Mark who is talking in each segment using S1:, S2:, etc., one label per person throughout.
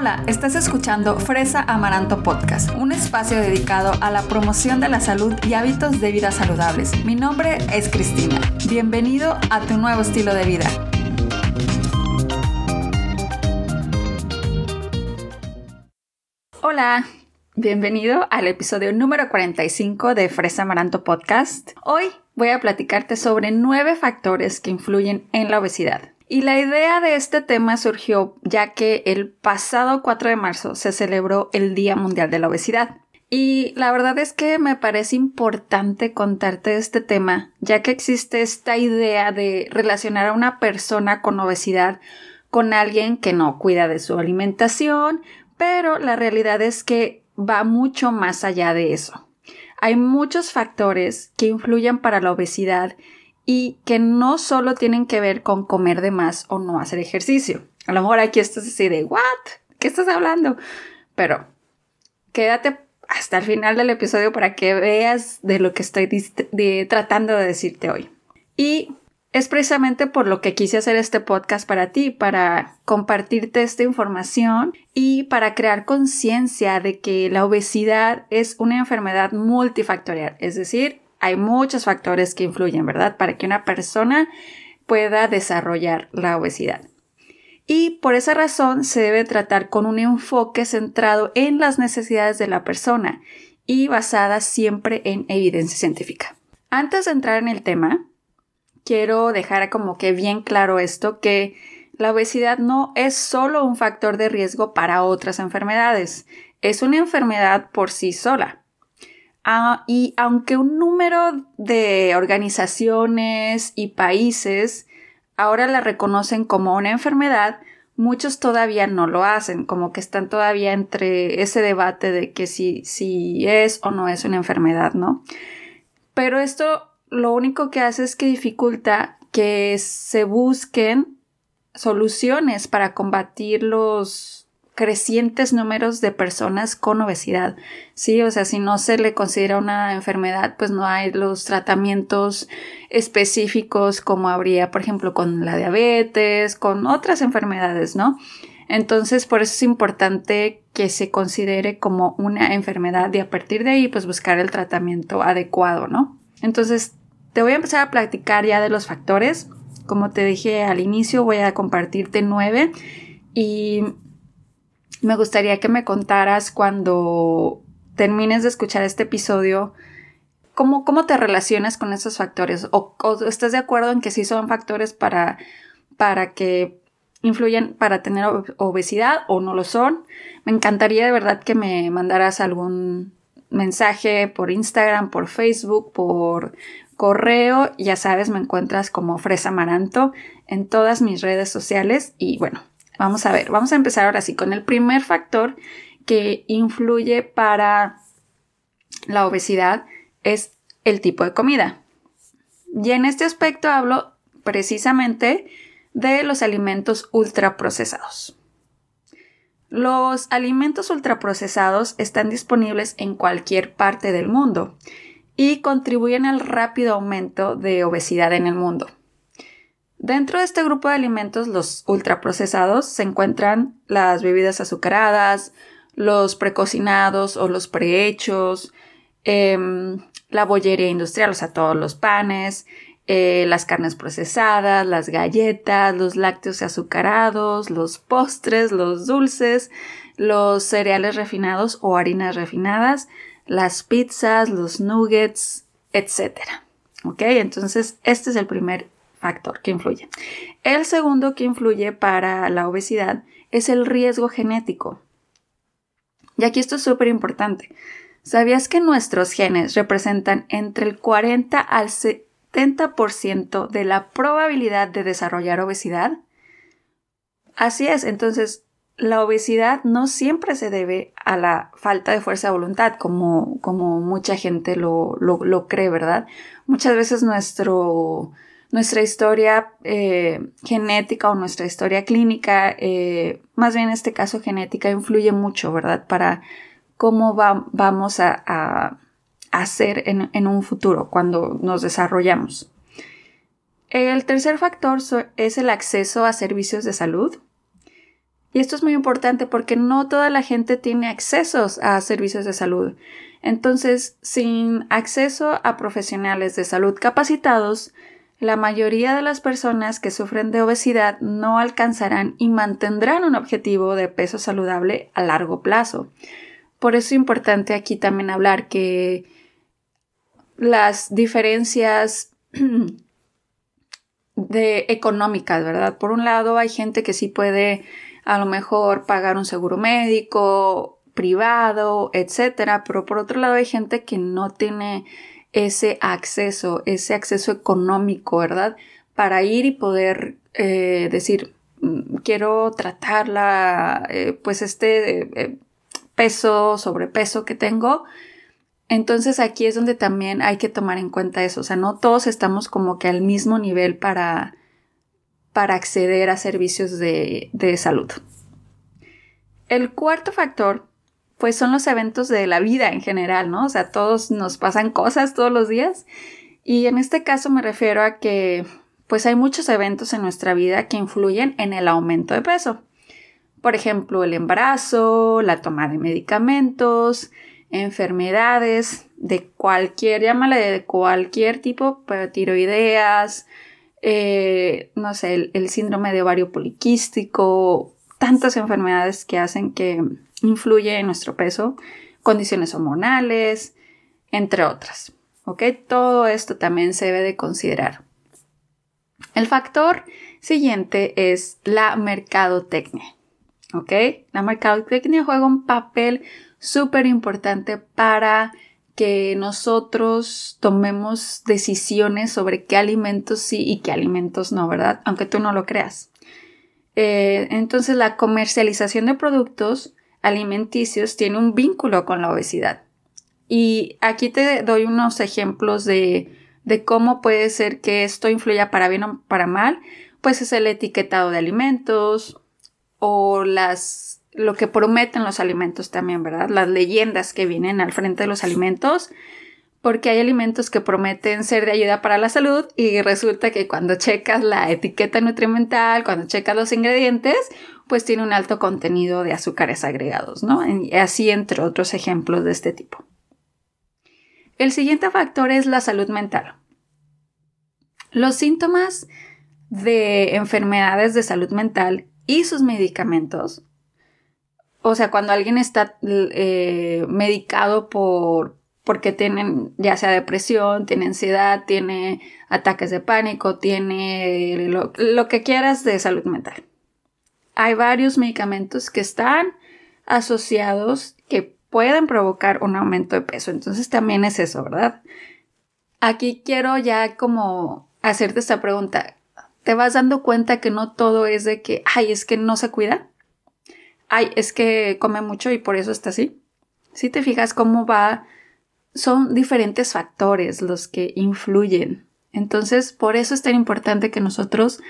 S1: Hola, estás escuchando Fresa Amaranto Podcast, un espacio dedicado a la promoción de la salud y hábitos de vida saludables. Mi nombre es Cristina. Bienvenido a tu nuevo estilo de vida. Hola, bienvenido al episodio número 45 de Fresa Amaranto Podcast. Hoy voy a platicarte sobre nueve factores que influyen en la obesidad. Y la idea de este tema surgió ya que el pasado 4 de marzo se celebró el Día Mundial de la Obesidad. Y la verdad es que me parece importante contarte este tema, ya que existe esta idea de relacionar a una persona con obesidad con alguien que no cuida de su alimentación, pero la realidad es que va mucho más allá de eso. Hay muchos factores que influyen para la obesidad y que no solo tienen que ver con comer de más o no hacer ejercicio. A lo mejor aquí estás así de, ¿what? ¿Qué estás hablando? Pero quédate hasta el final del episodio para que veas de lo que estoy tratando de decirte hoy. Y es precisamente por lo que quise hacer este podcast para ti, para compartirte esta información y para crear conciencia de que la obesidad es una enfermedad multifactorial, es decir, hay muchos factores que influyen, ¿verdad? Para que una persona pueda desarrollar la obesidad. Y por esa razón se debe tratar con un enfoque centrado en las necesidades de la persona y basada siempre en evidencia científica. Antes de entrar en el tema, quiero dejar como que bien claro esto, que la obesidad no es solo un factor de riesgo para otras enfermedades, es una enfermedad por sí sola. Ah, y aunque un número de organizaciones y países ahora la reconocen como una enfermedad, muchos todavía no lo hacen, como que están todavía entre ese debate de que si, si es o no es una enfermedad, ¿no? Pero esto lo único que hace es que dificulta que se busquen soluciones para combatir los crecientes números de personas con obesidad. Sí, o sea, si no se le considera una enfermedad, pues no hay los tratamientos específicos como habría, por ejemplo, con la diabetes, con otras enfermedades, ¿no? Entonces, por eso es importante que se considere como una enfermedad y a partir de ahí, pues buscar el tratamiento adecuado, ¿no? Entonces, te voy a empezar a platicar ya de los factores. Como te dije al inicio, voy a compartirte nueve y me gustaría que me contaras cuando termines de escuchar este episodio, cómo, cómo te relacionas con esos factores o, estás de acuerdo en que sí son factores para, para que influyen para tener obesidad o no lo son. Me encantaría de verdad que me mandaras algún mensaje por Instagram, por Facebook, por correo. Ya sabes, me encuentras como Fresa Amaranto en todas mis redes sociales y bueno, Vamos a ver, vamos a empezar ahora sí con el primer factor que influye para la obesidad es el tipo de comida. Y en este aspecto hablo precisamente de los alimentos ultraprocesados. Los alimentos ultraprocesados están disponibles en cualquier parte del mundo y contribuyen al rápido aumento de obesidad en el mundo. Dentro de este grupo de alimentos, los ultraprocesados, se encuentran las bebidas azucaradas, los precocinados o los prehechos, em, la bollería industrial, o sea, todos los panes, eh, las carnes procesadas, las galletas, los lácteos azucarados, los postres, los dulces, los cereales refinados o harinas refinadas, las pizzas, los nuggets, etc. ¿Ok? Entonces, este es el primer factor que influye. El segundo que influye para la obesidad es el riesgo genético. Y aquí esto es súper importante. ¿Sabías que nuestros genes representan entre el 40 al 70% de la probabilidad de desarrollar obesidad? Así es, entonces la obesidad no siempre se debe a la falta de fuerza de voluntad, como, como mucha gente lo, lo cree, ¿verdad? Muchas veces nuestro, nuestra historia eh, genética o nuestra historia clínica, eh, más bien en este caso genética, influye mucho, ¿verdad? Para cómo vamos a, hacer en, en, un futuro cuando nos desarrollamos. El tercer factor es el acceso a servicios de salud. Y esto es muy importante porque no toda la gente tiene accesos a servicios de salud. Entonces, sin acceso a profesionales de salud capacitados, la mayoría de las personas que sufren de obesidad no alcanzarán y mantendrán un objetivo de peso saludable a largo plazo. Por eso es importante aquí también hablar que las diferencias de económicas, ¿verdad? Por un lado hay gente que sí puede a lo mejor pagar un seguro médico privado, etcétera, pero por otro lado hay gente que no tiene ese acceso, ese acceso económico, ¿verdad? Para ir y poder eh, decir, mm, quiero tratarla, eh, pues este eh, peso, sobrepeso que tengo. Entonces aquí es donde también hay que tomar en cuenta eso, o sea, no todos estamos como que al mismo nivel para, para acceder a servicios de, de salud. El cuarto factor pues son los eventos de la vida en general, ¿no? O sea, todos nos pasan cosas todos los días. Y en este caso me refiero a que pues hay muchos eventos en nuestra vida que influyen en el aumento de peso. Por ejemplo, el embarazo, la toma de medicamentos, enfermedades de cualquier, llámale de cualquier tipo, pero tiroideas, eh, no sé, el, el síndrome de ovario poliquístico, tantas enfermedades que hacen que influye en nuestro peso, condiciones hormonales, entre otras. ¿Ok? Todo esto también se debe de considerar. El factor siguiente es la mercadotecnia. ¿Ok? La mercadotecnia juega un papel súper importante para que nosotros tomemos decisiones sobre qué alimentos sí y qué alimentos no, ¿verdad? Aunque tú no lo creas. Eh, entonces la comercialización de productos alimenticios tiene un vínculo con la obesidad. Y aquí te doy unos ejemplos de, de cómo puede ser que esto influya para bien o para mal. Pues es el etiquetado de alimentos o las lo que prometen los alimentos también, ¿verdad? Las leyendas que vienen al frente de los alimentos porque hay alimentos que prometen ser de ayuda para la salud y resulta que cuando checas la etiqueta nutrimental, cuando checas los ingredientes, pues tiene un alto contenido de azúcares agregados, ¿no? Así entre otros ejemplos de este tipo. El siguiente factor es la salud mental. Los síntomas de enfermedades de salud mental y sus medicamentos, o sea, cuando alguien está eh, medicado por, porque tienen ya sea depresión, tiene ansiedad, tiene ataques de pánico, tiene lo, que quieras de salud mental. Hay varios medicamentos que están asociados que pueden provocar un aumento de peso. Entonces también es eso, ¿verdad? Aquí quiero ya como hacerte esta pregunta. ¿Te vas dando cuenta que no todo es de que, ay, es que no se cuida? Ay, es que come mucho y por eso está así. Si te fijas cómo va son diferentes factores los que influyen. Entonces, por eso es tan importante que nosotros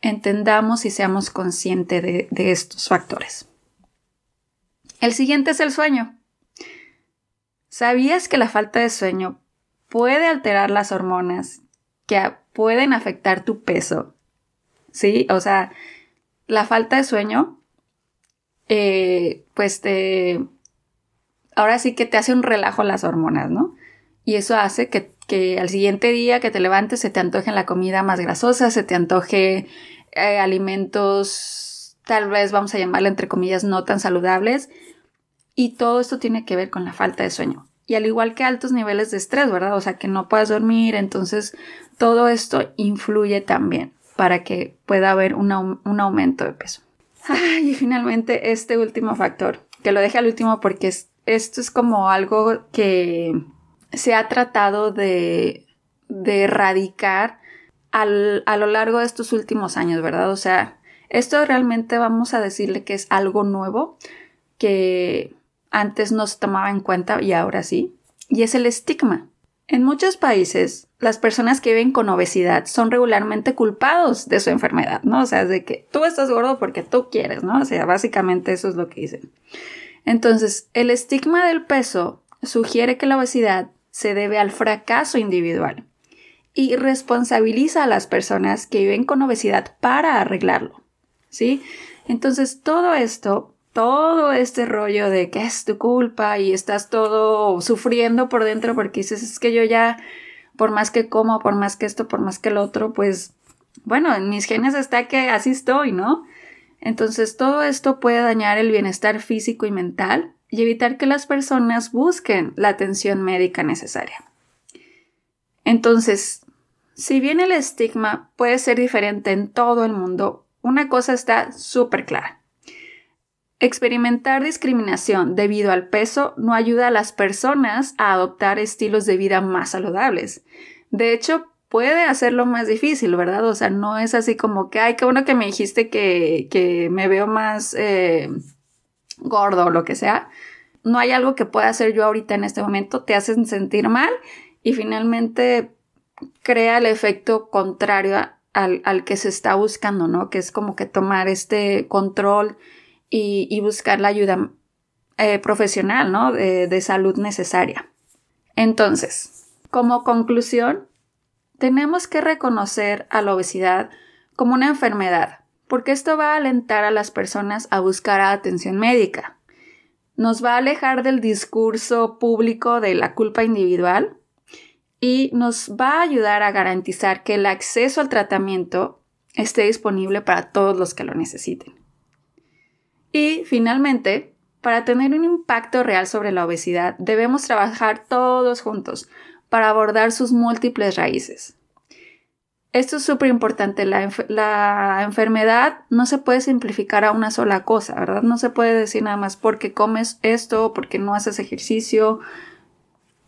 S1: entendamos y seamos conscientes de, estos factores. El siguiente es el sueño. ¿Sabías que la falta de sueño puede alterar las hormonas que pueden afectar tu peso? Sí, o sea, la falta de sueño, eh, pues te ahora sí que te hace un relajo las hormonas, ¿no? Y eso hace que, al siguiente día que te levantes se te antoje la comida más grasosa, se te antoje eh, alimentos, tal vez vamos a llamarle entre comillas, no tan saludables. Y todo esto tiene que ver con la falta de sueño. Y al igual que altos niveles de estrés, ¿verdad? O sea, que no puedas dormir, entonces todo esto influye también para que pueda haber un, un aumento de peso. y finalmente este último factor, que lo deje al último porque es esto es como algo que se ha tratado de, de erradicar a lo largo de estos últimos años, ¿verdad? O sea, esto realmente vamos a decirle que es algo nuevo que antes no se tomaba en cuenta y ahora sí, y es el estigma. En muchos países, las personas que viven con obesidad son regularmente culpados de su enfermedad, ¿no? O sea, de que tú estás gordo porque tú quieres, ¿no? O sea, básicamente eso es lo que dicen. Entonces, el estigma del peso sugiere que la obesidad se debe al fracaso individual y responsabiliza a las personas que viven con obesidad para arreglarlo. ¿sí? Entonces todo esto, todo este rollo de que es tu culpa y estás todo sufriendo por dentro porque dices, es que yo ya, por más que como, por más que esto, por más que lo otro, pues, bueno, en mis genes está que así estoy, ¿no? Entonces todo esto puede dañar el bienestar físico y mental y evitar que las personas busquen la atención médica necesaria. Entonces, si bien el estigma puede ser diferente en todo el mundo, una cosa está súper clara. Experimentar discriminación debido al peso no ayuda a las personas a adoptar estilos de vida más saludables. De hecho, puede hacerlo más difícil, ¿verdad? O sea, no es así como que, ay, qué bueno que me dijiste que, me veo más eh, gordo o lo que sea. No hay algo que pueda hacer yo ahorita en este momento, te hacen sentir mal y finalmente crea el efecto contrario al, que se está buscando, ¿no? Que es como que tomar este control y, buscar la ayuda eh, profesional, ¿no? de salud necesaria. Entonces, como conclusión, tenemos que reconocer a la obesidad como una enfermedad, porque esto va a alentar a las personas a buscar atención médica. Nos va a alejar del discurso público de la culpa individual y nos va a ayudar a garantizar que el acceso al tratamiento esté disponible para todos los que lo necesiten. Y finalmente, para tener un impacto real sobre la obesidad, debemos trabajar todos juntos para abordar sus múltiples raíces. Esto es súper importante. La, enfermedad no se puede simplificar a una sola cosa, ¿verdad? No se puede decir nada más porque comes esto, porque no haces ejercicio.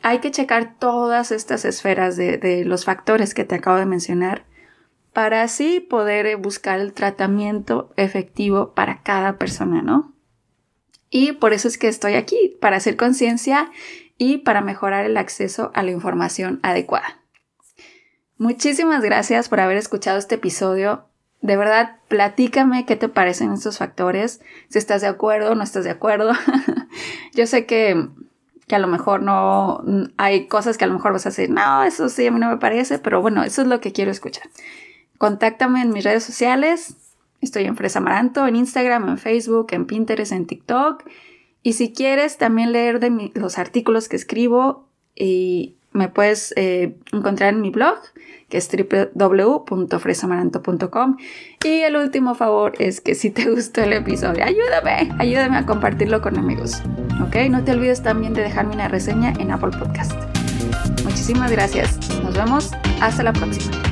S1: Hay que checar todas estas esferas de, los factores que te acabo de mencionar para así poder buscar el tratamiento efectivo para cada persona, ¿no? Y por eso es que estoy aquí, para hacer conciencia y para mejorar el acceso a la información adecuada. Muchísimas gracias por haber escuchado este episodio. De verdad, platícame qué te parecen estos factores, si estás de acuerdo o no estás de acuerdo. Yo sé que, que, a lo mejor no hay cosas que a lo mejor vas a decir, no, eso sí a mí no me parece, pero bueno, eso es lo que quiero escuchar. Contáctame en mis redes sociales. Estoy en Fresa Maranto, en Instagram, en Facebook, en Pinterest, en TikTok. Y si quieres también leer los artículos que escribo, y me puedes eh, encontrar en mi blog, que es www.fresamaranto.com. Y el último favor es que si te gustó el episodio, ayúdame, ayúdame a compartirlo con amigos. ¿Ok? No te olvides también de dejarme una reseña en Apple Podcast. Muchísimas gracias. Nos vemos. Hasta la próxima.